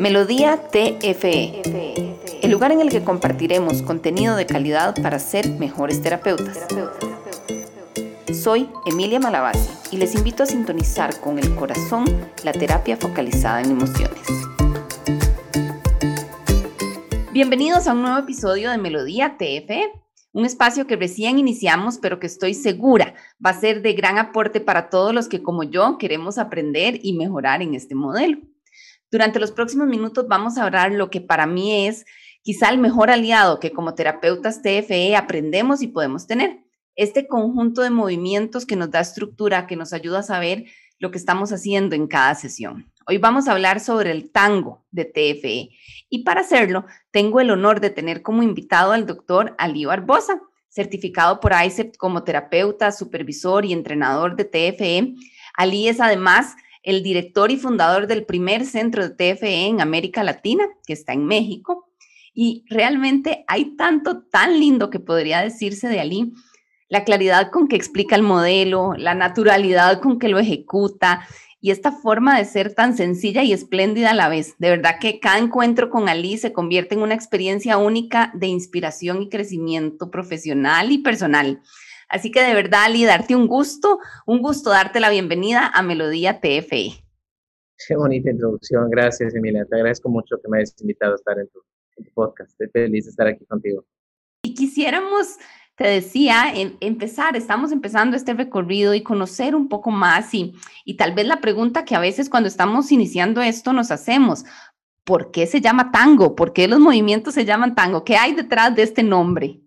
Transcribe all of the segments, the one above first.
Melodía TFE, el lugar en el que compartiremos contenido de calidad para ser mejores terapeutas. Soy Emilia Malavasi y les invito a sintonizar con el corazón la terapia focalizada en emociones. Bienvenidos a un nuevo episodio de Melodía TFE, un espacio que recién iniciamos, pero que estoy segura va a ser de gran aporte para todos los que como yo queremos aprender y mejorar en este modelo. Durante los próximos minutos vamos a hablar lo que para mí es quizá el mejor aliado que como terapeutas TFE aprendemos y podemos tener. Este conjunto de movimientos que nos da estructura, que nos ayuda a saber lo que estamos haciendo en cada sesión. Hoy vamos a hablar sobre el tango de TFE y para hacerlo tengo el honor de tener como invitado al doctor Ali Barbosa, certificado por ICEP como terapeuta, supervisor y entrenador de TFE. Ali es además el director y fundador del primer centro de TFE en América Latina, que está en México. Y realmente hay tanto tan lindo que podría decirse de Ali, la claridad con que explica el modelo, la naturalidad con que lo ejecuta y esta forma de ser tan sencilla y espléndida a la vez. De verdad que cada encuentro con Ali se convierte en una experiencia única de inspiración y crecimiento profesional y personal. Así que de verdad, Ali, darte un gusto, un gusto darte la bienvenida a Melodía TFE. Qué bonita introducción, gracias Emilia, te agradezco mucho que me hayas invitado a estar en tu, podcast, estoy feliz de estar aquí contigo. Y quisiéramos, te decía, empezar, estamos empezando este recorrido y conocer un poco más y, y tal vez la pregunta que a veces cuando estamos iniciando esto nos hacemos, ¿por qué se llama tango? ¿Por qué los movimientos se llaman tango? ¿Qué hay detrás de este nombre?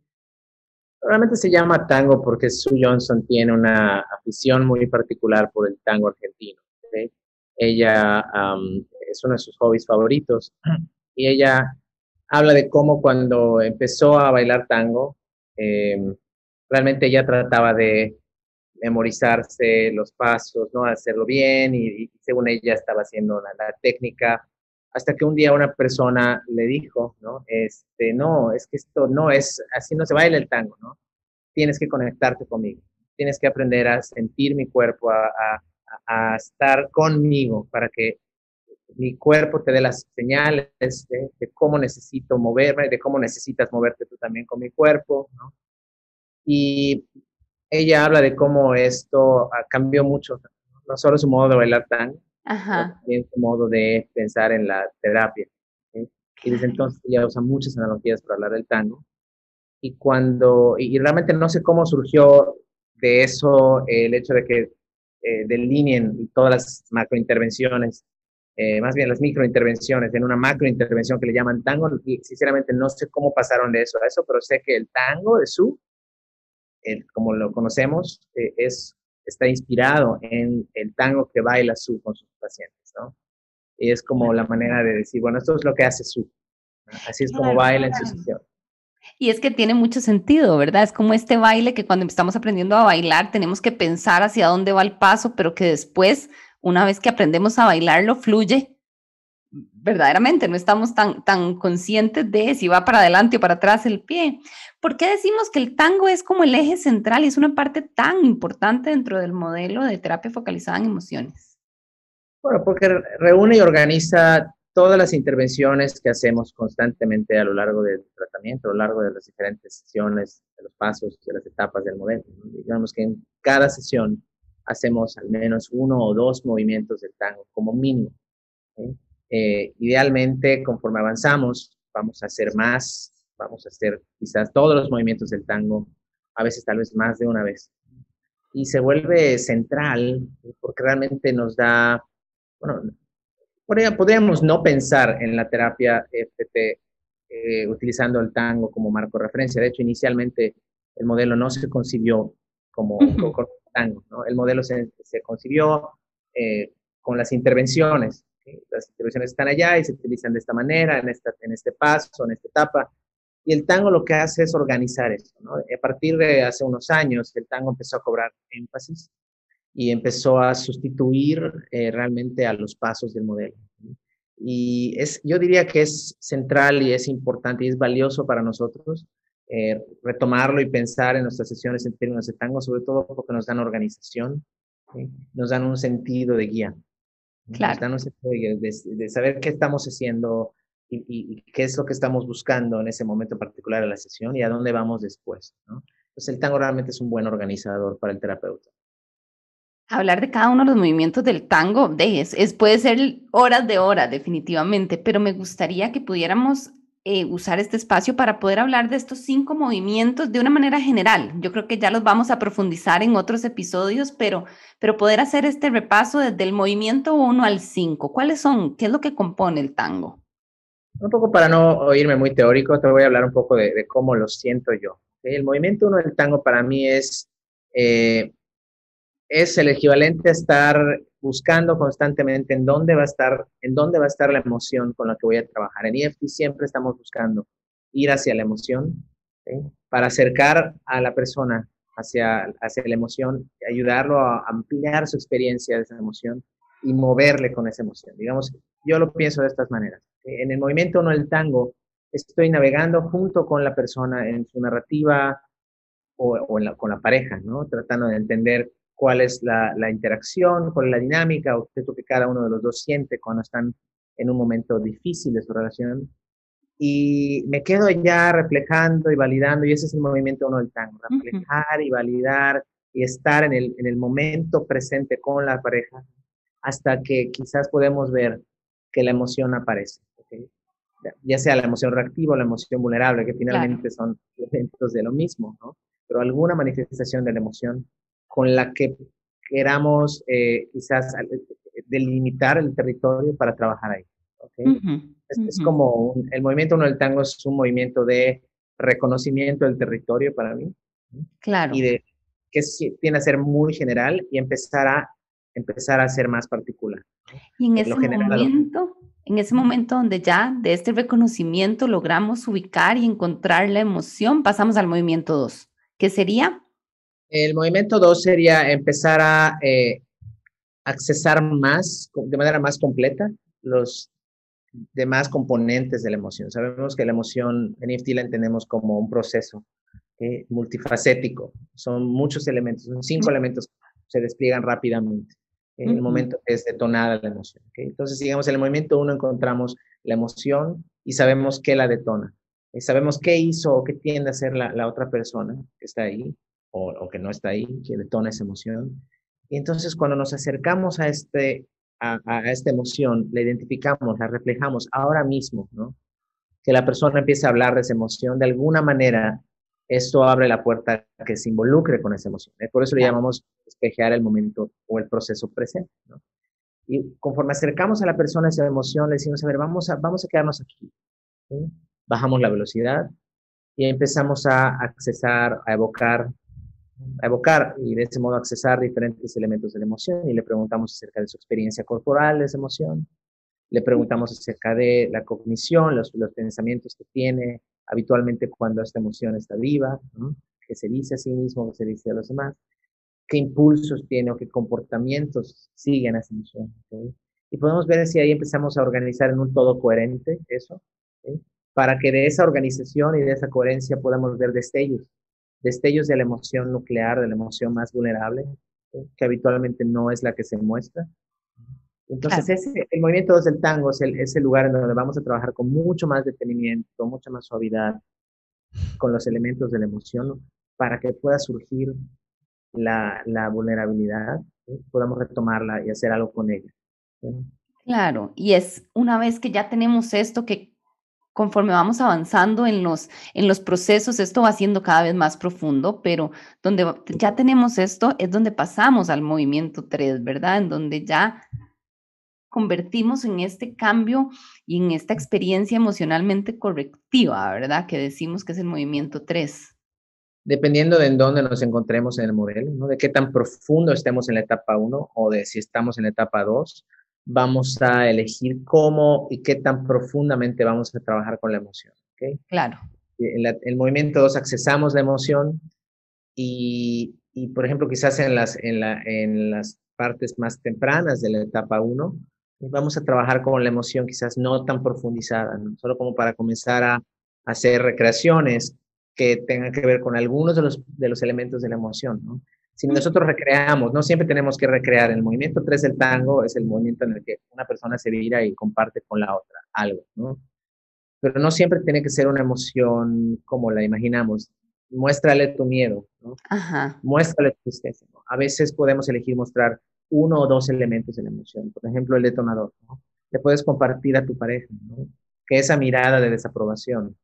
Realmente se llama tango porque Sue Johnson tiene una afición muy particular por el tango argentino. Ella es uno de sus hobbies favoritos y ella habla de cómo cuando empezó a bailar tango, em, realmente ella trataba de memorizarse los pasos, ¿no? Hacerlo bien y, según ella estaba haciendo la técnica hasta que un día una persona le dijo, ¿no? Este, no, es que esto no es, así no se baila el tango, ¿no? Tienes que conectarte conmigo, tienes que aprender a sentir mi cuerpo, a, estar conmigo para que mi cuerpo te dé las señales de, cómo necesito moverme, de cómo necesitas moverte tú también con mi cuerpo, ¿no? Y ella habla de cómo esto cambió mucho, no solo su modo de bailar tango, Ajá. también su modo de pensar en la terapia. Y desde entonces ella usa muchas analogías para hablar del tango. Y cuando, y, realmente no sé cómo surgió de eso el hecho de que eh, delineen todas las macrointervenciones, eh, más bien las microintervenciones, en una macrointervención que le llaman tango, y sinceramente no sé cómo pasaron de eso a eso, pero sé que el tango de su, el, como lo conocemos, eh, es está inspirado en el tango que baila Su con sus pacientes, ¿no? Y es como la manera de decir, bueno, esto es lo que hace Su. Así es como baila en su sesión. Y es que tiene mucho sentido, ¿verdad? Es como este baile que cuando estamos aprendiendo a bailar tenemos que pensar hacia dónde va el paso, pero que después, una vez que aprendemos a bailarlo, fluye verdaderamente, no estamos tan, tan conscientes de si va para adelante o para atrás el pie. ¿Por qué decimos que el tango es como el eje central y es una parte tan importante dentro del modelo de terapia focalizada en emociones? Bueno, porque reúne y organiza todas las intervenciones que hacemos constantemente a lo largo del tratamiento, a lo largo de las diferentes sesiones, de los pasos, de las etapas del modelo. Digamos que en cada sesión hacemos al menos uno o dos movimientos del tango como mínimo. Eh, idealmente, conforme avanzamos, vamos a hacer más, vamos a hacer quizás todos los movimientos del tango, a veces tal vez más de una vez. Y se vuelve central porque realmente nos da, bueno, podríamos no pensar en la terapia FT eh, utilizando el tango como marco de referencia. De hecho, inicialmente el modelo no se concibió como, tango, ¿no? El modelo se, se concibió eh, con las intervenciones las intervenciones están allá y se utilizan de esta manera, en, esta, en este paso, en esta etapa. Y el tango lo que hace es organizar esto. ¿no? A partir de hace unos años, el tango empezó a cobrar énfasis y empezó a sustituir eh, realmente a los pasos del modelo. Y es, yo diría que es central y es importante y es valioso para nosotros eh, retomarlo y pensar en nuestras sesiones en términos de tango, sobre todo porque nos dan organización, nos dan un sentido de guía. Claro. De, saber qué estamos haciendo y, qué es lo que estamos buscando en ese momento particular de la sesión y a dónde vamos después. ¿no? Entonces el tango realmente es un buen organizador para el terapeuta. Hablar de cada uno de los movimientos del tango de, es, puede ser horas de horas, definitivamente, pero me gustaría que pudiéramos eh, usar este espacio para poder hablar de estos cinco movimientos de una manera general. Yo creo que ya los vamos a profundizar en otros episodios, pero, pero poder hacer este repaso desde el movimiento 1 al 5. ¿Cuáles son? ¿Qué es lo que compone el tango? Un poco para no oírme muy teórico, te voy a hablar un poco de, cómo lo siento yo. El movimiento 1 del tango para mí es, eh, es el equivalente a estar buscando constantemente en dónde va a estar, en dónde va a estar la emoción con la que voy a trabajar. En EFT siempre estamos buscando ir hacia la emoción, para acercar a la persona hacia, hacia la emoción, ayudarlo a ampliar su experiencia de esa emoción y moverle con esa emoción. Digamos, yo lo pienso de estas maneras. En el movimiento no el tango, estoy navegando junto con la persona en su narrativa o, con la pareja, ¿no? Tratando de entender cuál es la, interacción, cuál es la dinámica, o qué es lo que cada uno de los dos siente cuando están en un momento difícil de su relación. Y me quedo ya reflejando y validando, y ese es el movimiento uno del tango, reflejar y validar y estar en el, en el momento presente con la pareja hasta que quizás podemos ver que la emoción aparece. Ya sea la emoción reactiva o la emoción vulnerable, que finalmente son elementos de lo mismo, ¿no? Pero alguna manifestación de la emoción con la que queramos eh, quizás delimitar el territorio para trabajar ahí. es, como el movimiento uno del tango es un movimiento de reconocimiento del territorio para mí. Claro. Y de que tiene a ser muy general y empezar a empezar a ser más particular. Y en ese momento, en ese momento donde ya de este reconocimiento logramos ubicar y encontrar la emoción, pasamos al movimiento 2, que sería el movimiento 2 sería empezar a eh, accesar más, de manera más completa, los demás componentes de la emoción. Sabemos que la emoción en EFT la entendemos como un proceso eh, multifacético. Son muchos elementos, son cinco elementos que se despliegan rápidamente en el momento que es detonada la emoción. Entonces, digamos, en el movimiento 1 encontramos la emoción y sabemos qué la detona. Eh, sabemos qué hizo o qué tiende a hacer la, la otra persona que está ahí o, que no está ahí, que detona esa emoción. Y entonces cuando nos acercamos a, este, a, esta emoción, la identificamos, la reflejamos ahora mismo, ¿no? Que la persona empiece a hablar de esa emoción, de alguna manera, esto abre la puerta a que se involucre con esa emoción. ¿eh? Por eso le llamamos espejear el momento o el proceso presente, ¿no? Y conforme acercamos a la persona esa emoción, le decimos, a ver, vamos a, vamos a quedarnos aquí. Bajamos la velocidad y empezamos a accesar, a evocar a evocar y de ese modo accesar diferentes elementos de la emoción y le preguntamos acerca de su experiencia corporal de esa emoción, le preguntamos acerca de la cognición, los, pensamientos que tiene habitualmente cuando esta emoción está viva, que se dice a sí mismo, que se dice a los demás, qué impulsos tiene o qué comportamientos siguen a esa emoción. Y podemos ver si ahí empezamos a organizar en un todo coherente eso, para que de esa organización y de esa coherencia podamos ver destellos destellos de la emoción nuclear, de la emoción más vulnerable, que habitualmente no es la que se muestra. Entonces, ese, el movimiento 2 del tango es el, es el lugar en donde vamos a trabajar con mucho más detenimiento, mucha más suavidad, con los elementos de la emoción, para que pueda surgir la, la vulnerabilidad, podamos retomarla y hacer algo con ella. Claro, y es una vez que ya tenemos esto que conforme vamos avanzando en los, en los procesos, esto va siendo cada vez más profundo, pero donde ya tenemos esto es donde pasamos al movimiento 3, ¿verdad? En donde ya convertimos en este cambio y en esta experiencia emocionalmente correctiva, ¿verdad? Que decimos que es el movimiento 3. Dependiendo de en dónde nos encontremos en el modelo, ¿no? De qué tan profundo estemos en la etapa 1 o de si estamos en la etapa 2, vamos a elegir cómo y qué tan profundamente vamos a trabajar con la emoción. ¿okay? Claro. En el movimiento 2 accesamos la emoción y, y, por ejemplo, quizás en las, en, la, en las partes más tempranas de la etapa 1, vamos a trabajar con la emoción quizás no tan profundizada, solo como para comenzar a hacer recreaciones que tengan que ver con algunos de los, de los elementos de la emoción. ¿no? Si nosotros recreamos, no siempre tenemos que recrear. El movimiento 3 del tango es el movimiento en el que una persona se vira y comparte con la otra algo, ¿no? Pero no siempre tiene que ser una emoción como la imaginamos. Muéstrale tu miedo, ¿no? Ajá. Muéstrale tu tristeza. ¿no? A veces podemos elegir mostrar uno o dos elementos de la emoción. Por ejemplo, el detonador, ¿no? Le puedes compartir a tu pareja, ¿no? Que esa mirada de desaprobación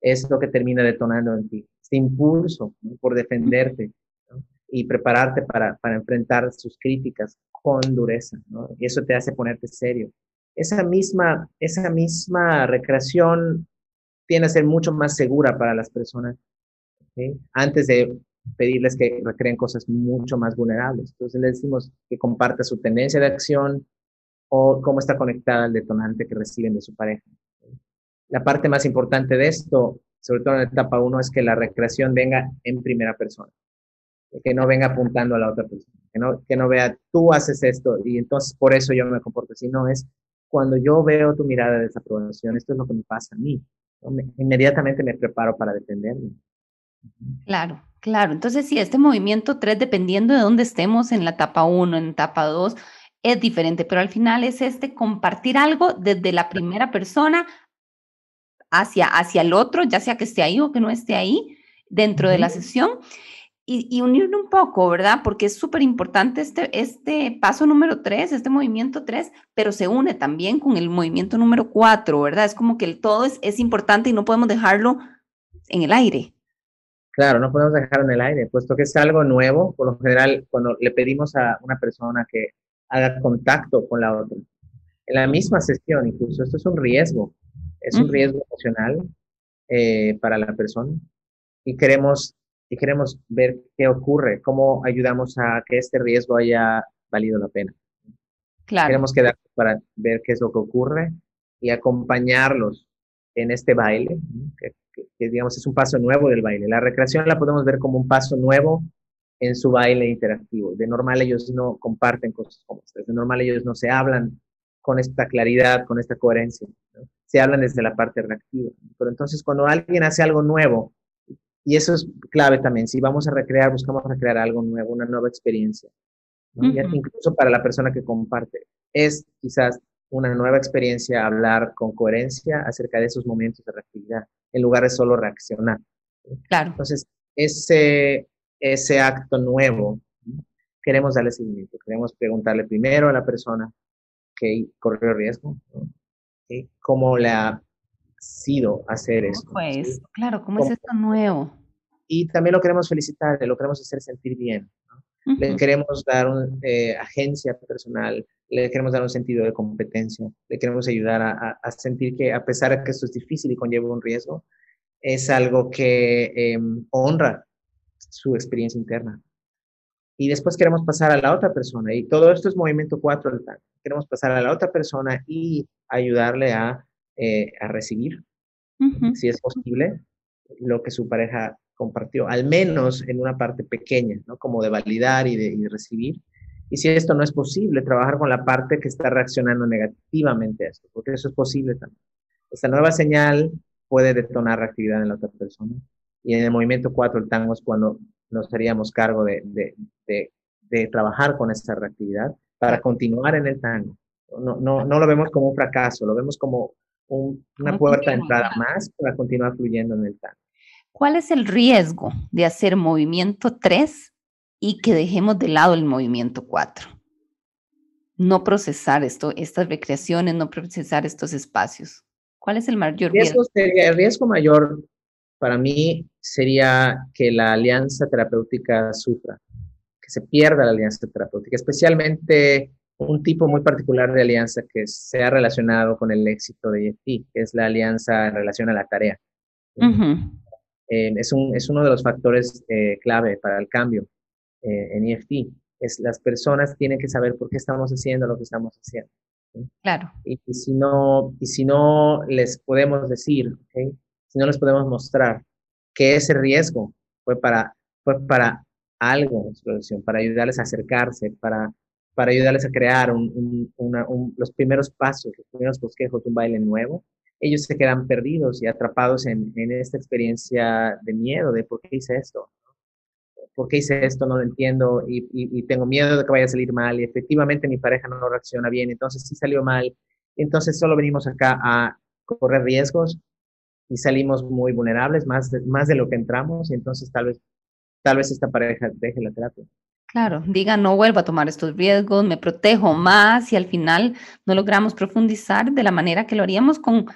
es lo que termina detonando en ti. Este impulso por defenderte, y prepararte para, para enfrentar sus críticas con dureza, ¿no? Y eso te hace ponerte serio. Esa misma, esa misma recreación tiene que ser mucho más segura para las personas, antes de pedirles que recreen cosas mucho más vulnerables. Entonces le decimos que comparta su tendencia de acción o cómo está conectada al detonante que reciben de su pareja. La parte más importante de esto, sobre todo en la etapa 1, es que la recreación venga en primera persona que no venga apuntando a la otra persona, que no, que no vea, tú haces esto y entonces por eso yo me comporto así, no, es cuando yo veo tu mirada de desaprobación, esto es lo que me pasa a mí, inmediatamente me preparo para defenderme. Claro, claro, entonces sí, este movimiento 3, dependiendo de dónde estemos, en la etapa 1, en etapa 2, es diferente, pero al final es este compartir algo desde la primera persona hacia, hacia el otro, ya sea que esté ahí o que no esté ahí, dentro de la sesión y, y unirlo un poco, ¿verdad? Porque es súper importante este, este paso número tres, este movimiento tres, pero se une también con el movimiento número cuatro, ¿verdad? Es como que el todo es, es importante y no podemos dejarlo en el aire. Claro, no podemos dejarlo en el aire, puesto que es algo nuevo. Por lo general, cuando le pedimos a una persona que haga contacto con la otra, en la misma sesión, incluso esto es un riesgo, es un riesgo emocional eh, para la persona y queremos y queremos ver qué ocurre, cómo ayudamos a que este riesgo haya valido la pena. Claro. Queremos quedar para ver qué es lo que ocurre y acompañarlos en este baile, que, digamos es un paso nuevo del baile. La recreación la podemos ver como un paso nuevo en su baile interactivo. De normal ellos no comparten cosas como estas, de normal ellos no se hablan con esta claridad, con esta coherencia. Se hablan desde la parte reactiva. Pero entonces cuando alguien hace algo nuevo, y eso es clave también. Si vamos a recrear, buscamos recrear algo nuevo, una nueva experiencia. Incluso para la persona que comparte. Es quizás una nueva experiencia hablar con coherencia acerca de esos momentos de reactividad, en lugar de solo reaccionar. Claro. Entonces, ese, ese acto nuevo, queremos darle seguimiento. Queremos preguntarle primero a la persona que corrió riesgo, cómo le ha sido hacer eso. Pues, claro, ¿cómo, es esto nuevo? Y también lo queremos felicitar, lo queremos hacer sentir bien. Le queremos dar una eh, agencia personal, le queremos dar un sentido de competencia, le queremos ayudar a, sentir que a pesar de que esto es difícil y conlleva un riesgo, es algo que em, honra su experiencia interna. Y después queremos pasar a la otra persona, y todo esto es movimiento 4 del. Queremos pasar a la otra persona y ayudarle a eh, a recibir, si es posible, lo que su pareja compartió, al menos en una parte pequeña, ¿no? Como de validar y de, recibir. Y si esto no es posible, trabajar con la parte que está reaccionando negativamente a esto, porque eso es posible también. Esta nueva señal puede detonar reactividad en la otra persona. Y en el movimiento 4, el tango es cuando nos haríamos cargo de, de, de, de trabajar con esa reactividad para continuar en el tango. No, no, no lo vemos como un fracaso, lo vemos como una puerta de entrada más para continuar fluyendo en el tango. ¿Cuál es el riesgo de hacer movimiento 3 y que dejemos de lado el movimiento 4? No procesar esto, estas recreaciones, no procesar estos espacios. ¿Cuál es el mayor riesgo? el riesgo mayor para mí sería que la alianza terapéutica sufra, que se pierda la alianza terapéutica, especialmente un tipo muy particular de alianza que se ha relacionado con el éxito de EFT, que es la alianza en relación a la tarea. Eh, es, un, es, uno de los factores eh, clave para el cambio eh, en EFT. Es, las personas tienen que saber por qué estamos haciendo lo que estamos haciendo. Claro. Y, si no, y si no les podemos decir, si no les podemos mostrar que ese riesgo fue para, fue para algo, para ayudarles a acercarse, para para ayudarles a crear los primeros pasos, los primeros bosquejos de un baile nuevo, ellos se quedan perdidos y atrapados en, esta experiencia de miedo, de por qué hice esto, ¿por qué hice esto? No lo entiendo y, tengo miedo de que vaya a salir mal y efectivamente mi pareja no reacciona bien, entonces sí salió mal, entonces solo venimos acá a correr riesgos y salimos muy vulnerables, más de, más de lo que entramos y entonces tal vez, tal vez esta pareja deje la terapia. Claro, diga, no vuelvo a tomar estos riesgos, me protejo más y al final no logramos profundizar de la manera que lo haríamos con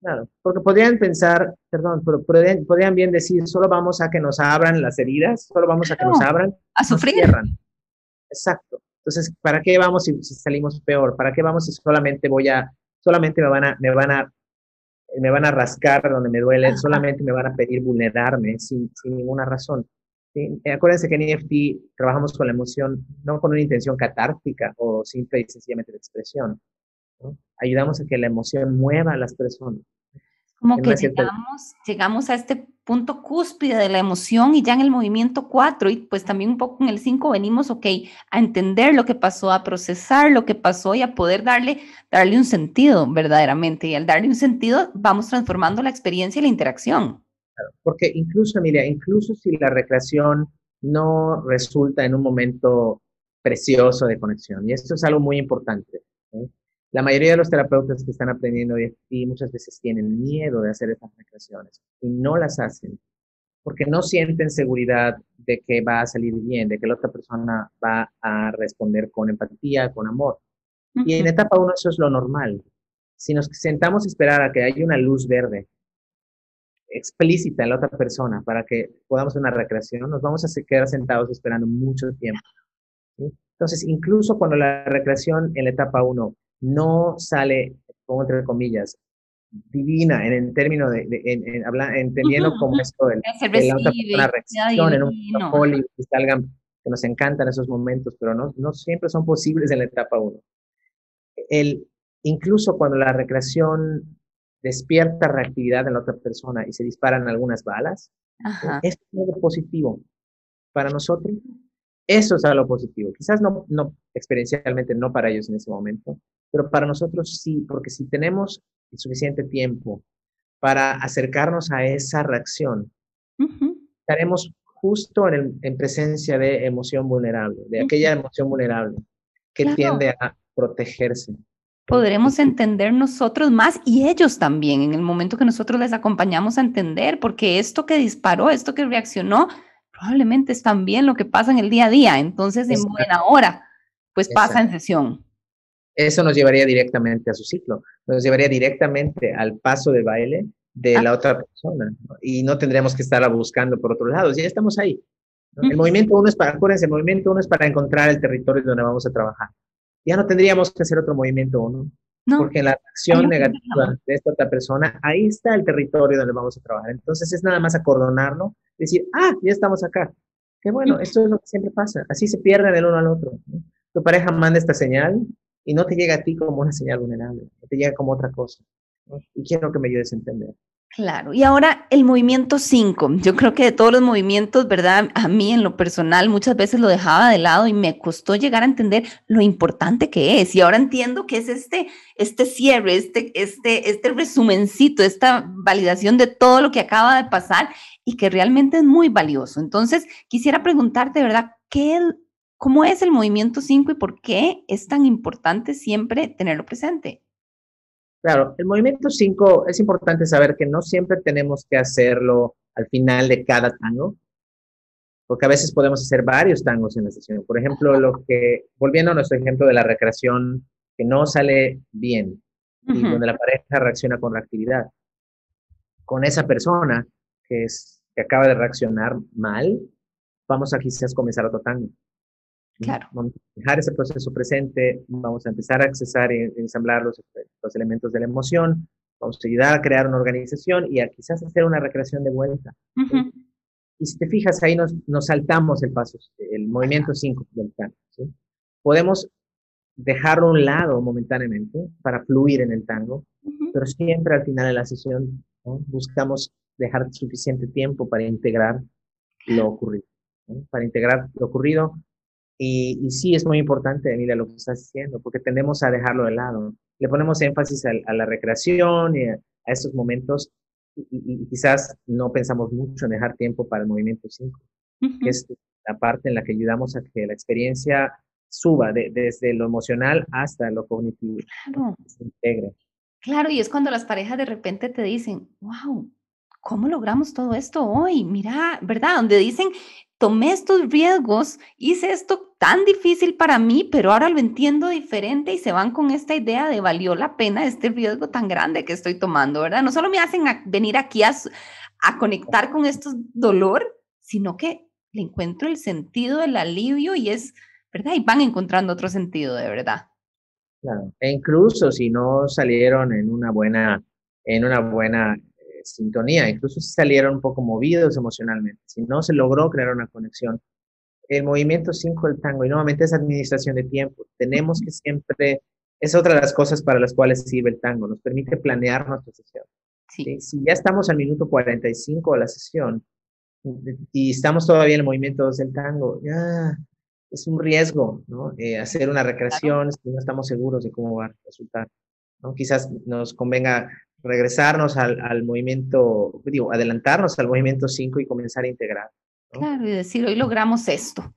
Claro, porque podrían pensar, perdón, pero podrían, bien decir, solo vamos a que nos abran las heridas, solo vamos a que nos abran, a sufrir. Exacto. Entonces, ¿para qué vamos si, salimos peor? ¿Para qué vamos si solamente voy a, solamente me van a, me van a, me van a rascar donde me duele, solamente me van a pedir vulnerarme sin, sin ninguna razón? ¿sí? Acuérdense que en EFT trabajamos con la emoción, no con una intención catártica o simple y sencillamente de expresión, Ayudamos a que la emoción mueva a las personas. Como que, llegamos, llegamos a este punto cúspide de la emoción y ya en el movimiento 4 y pues también un poco en el 5 venimos, ok, a entender lo que pasó, a procesar lo que pasó y a poder darle, darle un sentido verdaderamente. Y al darle un sentido vamos transformando la experiencia y la interacción. porque incluso, Emilia, incluso si la recreación no resulta en un momento precioso de conexión, y esto es algo muy importante, la mayoría de los terapeutas que están aprendiendo y muchas veces tienen miedo de hacer estas recreaciones y no las hacen porque no sienten seguridad de que va a salir bien, de que la otra persona va a responder con empatía, con amor. Y en etapa 1 eso es lo normal. Si nos sentamos a esperar a que haya una luz verde explícita en la otra persona para que podamos hacer una recreación, nos vamos a quedar sentados esperando mucho tiempo. Entonces, incluso cuando la recreación en la etapa 1 no sale, como entre comillas, divina en el término de, en, entendiendo como esto de, la otra persona reacciona en un poli, que salgan, que nos encantan esos momentos, pero no, no siempre son posibles en la etapa 1. El, incluso cuando la recreación despierta reactividad en la otra persona y se disparan algunas balas, es algo positivo para nosotros. Eso es algo positivo. Quizás no, no experiencialmente, no para ellos en ese momento, pero para nosotros sí, porque si tenemos el suficiente tiempo para acercarnos a esa reacción, estaremos justo en, en, presencia de emoción vulnerable, de aquella emoción vulnerable que tiende a protegerse. Podremos entender nosotros más y ellos también en el momento que nosotros les acompañamos a entender, porque esto que disparó, esto que reaccionó, probablemente es también lo que pasa en el día a día. Entonces, en buena hora, pues pasa en sesión eso nos llevaría directamente a su ciclo, nos llevaría directamente al paso de baile de ah. la otra persona y no tendríamos que estar buscando por otro lado, ya estamos ahí. El movimiento uno es para, acuérdense, el movimiento uno es para encontrar el territorio donde vamos a trabajar. Ya no tendríamos que hacer otro movimiento uno, porque en la acción negativa de esta otra persona, ahí está el territorio donde vamos a trabajar. Entonces es nada más acordonarlo, decir, ah, ya estamos acá. Qué bueno, esto es lo que siempre pasa. Así se pierden el uno al otro. Tu pareja manda esta señal, y no te llega a ti como una señal vulnerable, no te llega como otra cosa. Y quiero que me ayudes a entender. Claro, y ahora el movimiento 5. Yo creo que de todos los movimientos, ¿verdad? A mí en lo personal muchas veces lo dejaba de lado y me costó llegar a entender lo importante que es. Y ahora entiendo que es este, este cierre, este, este, este resumencito, esta validación de todo lo que acaba de pasar y que realmente es muy valioso. Entonces, quisiera preguntarte, ¿verdad? ¿Qué ¿Cómo es el movimiento 5 y por qué es tan importante siempre tenerlo presente? Claro, el movimiento 5 es importante saber que no siempre tenemos que hacerlo al final de cada tango, porque a veces podemos hacer varios tangos en la sesión. Por ejemplo, lo que, volviendo a nuestro ejemplo de la recreación que no sale bien y donde la pareja reacciona con reactividad, con esa persona que, es, que acaba de reaccionar mal, vamos a quizás comenzar otro tango. Claro. Vamos a dejar ese proceso presente, vamos a empezar a accesar y ensamblar los, los elementos de la emoción, vamos a ayudar a crear una organización y a quizás hacer una recreación de vuelta. Y si te fijas, ahí nos, nos saltamos el paso, el movimiento 5 del tango. Podemos dejarlo a un lado momentáneamente para fluir en el tango, pero siempre al final de la sesión buscamos dejar suficiente tiempo para integrar lo ocurrido. Para integrar lo ocurrido y, sí es muy importante, Emilia, lo que estás diciendo, porque tendemos a dejarlo de lado. Le ponemos énfasis a, la recreación y a, estos momentos y, quizás no pensamos mucho en dejar tiempo para el movimiento 5, que es la parte en la que ayudamos a que la experiencia suba desde lo emocional hasta lo cognitivo, claro. se integre. Claro, y es cuando las parejas de repente te dicen, wow, ¿cómo logramos todo esto hoy? Mira, ¿verdad? Donde dicen, tomé estos riesgos, hice esto tan difícil para mí, pero ahora lo entiendo diferente y se van con esta idea de valió la pena este riesgo tan grande que estoy tomando, ¿verdad? No solo me hacen venir aquí a, a conectar con este dolor, sino que le encuentro el sentido del alivio y es, ¿verdad? Y van encontrando otro sentido de verdad. Claro. E incluso si no salieron en una buena, en una buena sintonía, incluso si salieron un poco movidos emocionalmente, si no se logró crear una conexión. El movimiento 5 del tango, y nuevamente es administración de tiempo. Tenemos que siempre, es otra de las cosas para las cuales sirve el tango, nos permite planear nuestra sesión. Sí. Si ya estamos al minuto 45 de la sesión y estamos todavía en el movimiento 2 del tango, ya es un riesgo, ¿no? Eh, hacer una recreación si no estamos seguros de cómo va a resultar. ¿no? Quizás nos convenga regresarnos al, al, movimiento, digo, adelantarnos al movimiento 5 y comenzar a integrar. Claro, y decir, hoy logramos esto,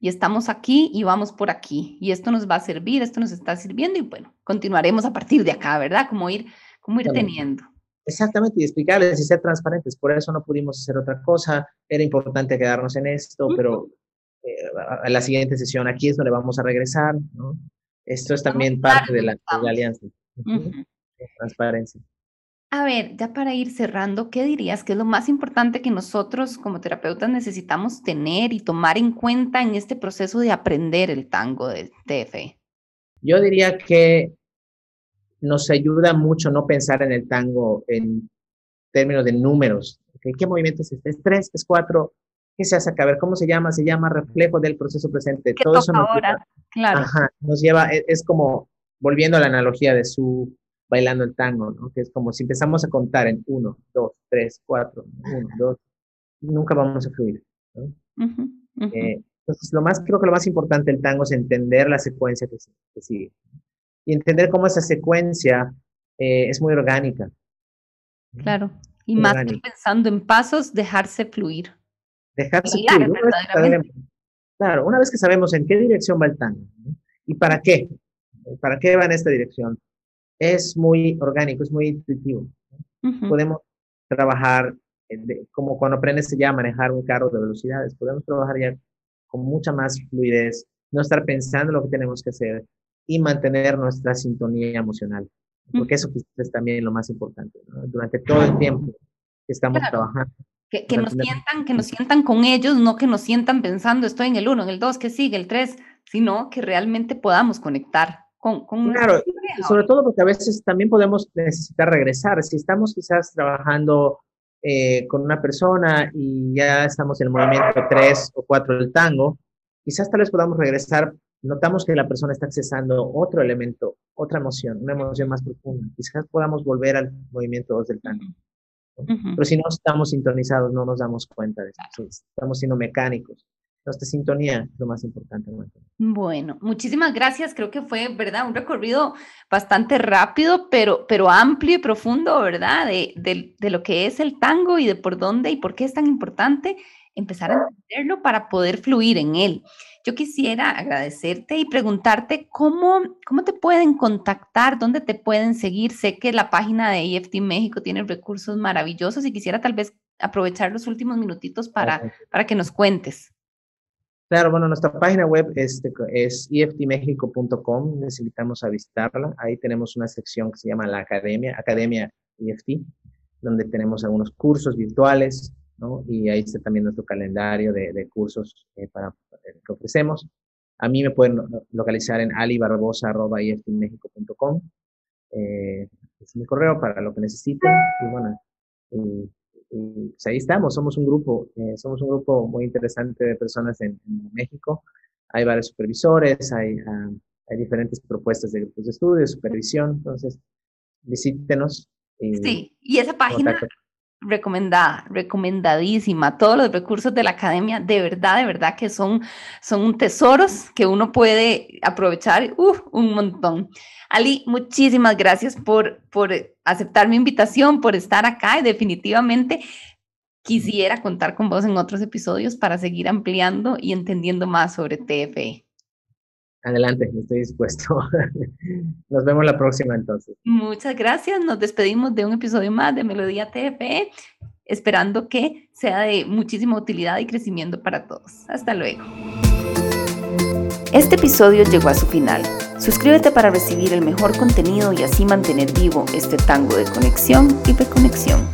y estamos aquí y vamos por aquí, y esto nos va a servir, esto nos está sirviendo, y bueno, continuaremos a partir de acá, ¿verdad? Como ir, como ir teniendo. Exactamente, y explicarles y ser transparentes, por eso no pudimos hacer otra cosa, era importante quedarnos en esto, pero eh, a la siguiente sesión aquí es donde vamos a regresar, ¿no? Esto es también parte de la, de la alianza. Transparencia. A ver, ya para ir cerrando, ¿qué dirías que es lo más importante que nosotros como terapeutas necesitamos tener y tomar en cuenta en este proceso de aprender el tango de TFE? Yo diría que nos ayuda mucho no pensar en el tango en términos de números. ¿Qué movimiento es este? ¿Es tres? ¿Es cuatro? ¿Qué se hace acá? A ver, ¿cómo se llama? Se llama reflejo del proceso presente. ¿Qué Todo eso nos ahora? Lleva, claro. Ajá, nos lleva, es, es como, volviendo a la analogía de su bailando el tango, ¿no? Que es como si empezamos a contar en uno, dos, tres, cuatro, uno, dos, nunca vamos a fluir, ¿no? Uh -huh, eh, entonces, lo más, creo que lo más importante del tango es entender la secuencia que, que sigue. Y entender cómo esa secuencia eh, es muy orgánica. Claro. Y muy más orgánica. que pensando en pasos, dejarse fluir. Dejarse fluir. Una sabemos, claro, una vez que sabemos en qué dirección va el tango ¿no? y para qué, para qué va en esta dirección, es muy orgánico, es muy intuitivo. Uh -huh. Podemos trabajar, de, como cuando aprendes ya a manejar un carro de velocidades, podemos trabajar ya con mucha más fluidez, no estar pensando en lo que tenemos que hacer y mantener nuestra sintonía emocional, porque uh -huh. eso es también lo más importante, ¿no? durante todo el tiempo que estamos claro. trabajando. Que, que nos sientan, que nos sientan con ellos, no que nos sientan pensando estoy en el 1, en el 2, que sigue, el 3, sino que realmente podamos conectar con, con claro, sobre todo porque a veces también podemos necesitar regresar. Si estamos quizás trabajando eh, con una persona y ya estamos en el movimiento 3 o 4 del tango, quizás tal vez podamos regresar. Notamos que la persona está accesando otro elemento, otra emoción, una emoción más profunda. Quizás podamos volver al movimiento 2 del tango. Uh -huh. Pero si no estamos sintonizados, no nos damos cuenta de eso. Estamos siendo mecánicos sintonía es lo más importante. Bueno, muchísimas gracias. Creo que fue, ¿verdad? Un recorrido bastante rápido, pero, pero amplio y profundo, ¿verdad? De, de, de, lo que es el tango y de por dónde y por qué es tan importante empezar a entenderlo para poder fluir en él. Yo quisiera agradecerte y preguntarte cómo, cómo te pueden contactar, dónde te pueden seguir. Sé que la página de EFT México tiene recursos maravillosos y quisiera tal vez aprovechar los últimos minutitos para, para que nos cuentes. Claro, bueno, nuestra página web es, es eftmexico.com, necesitamos a visitarla. Ahí tenemos una sección que se llama la Academia, Academia EFT, donde tenemos algunos cursos virtuales, ¿no? Y ahí está también nuestro calendario de, de cursos eh, para, eh, que ofrecemos. A mí me pueden localizar en alibarbosa.eftmexico.com. Eh, es mi correo para lo que necesiten. Y bueno, y y pues ahí estamos, somos un grupo, eh, somos un grupo muy interesante de personas en, en México. Hay varios supervisores, hay, uh, hay diferentes propuestas de grupos de estudio, de supervisión, entonces visítenos. Y sí, y esa página contacto. Recomendada, recomendadísima, todos los recursos de la academia, de verdad, de verdad que son, son tesoros que uno puede aprovechar uh, un montón. Ali, muchísimas gracias por, por aceptar mi invitación, por estar acá y definitivamente quisiera contar con vos en otros episodios para seguir ampliando y entendiendo más sobre TFE. Adelante, estoy dispuesto. Nos vemos la próxima entonces. Muchas gracias. Nos despedimos de un episodio más de Melodía TFE, esperando que sea de muchísima utilidad y crecimiento para todos. Hasta luego. Este episodio llegó a su final. Suscríbete para recibir el mejor contenido y así mantener vivo este tango de conexión y reconexión.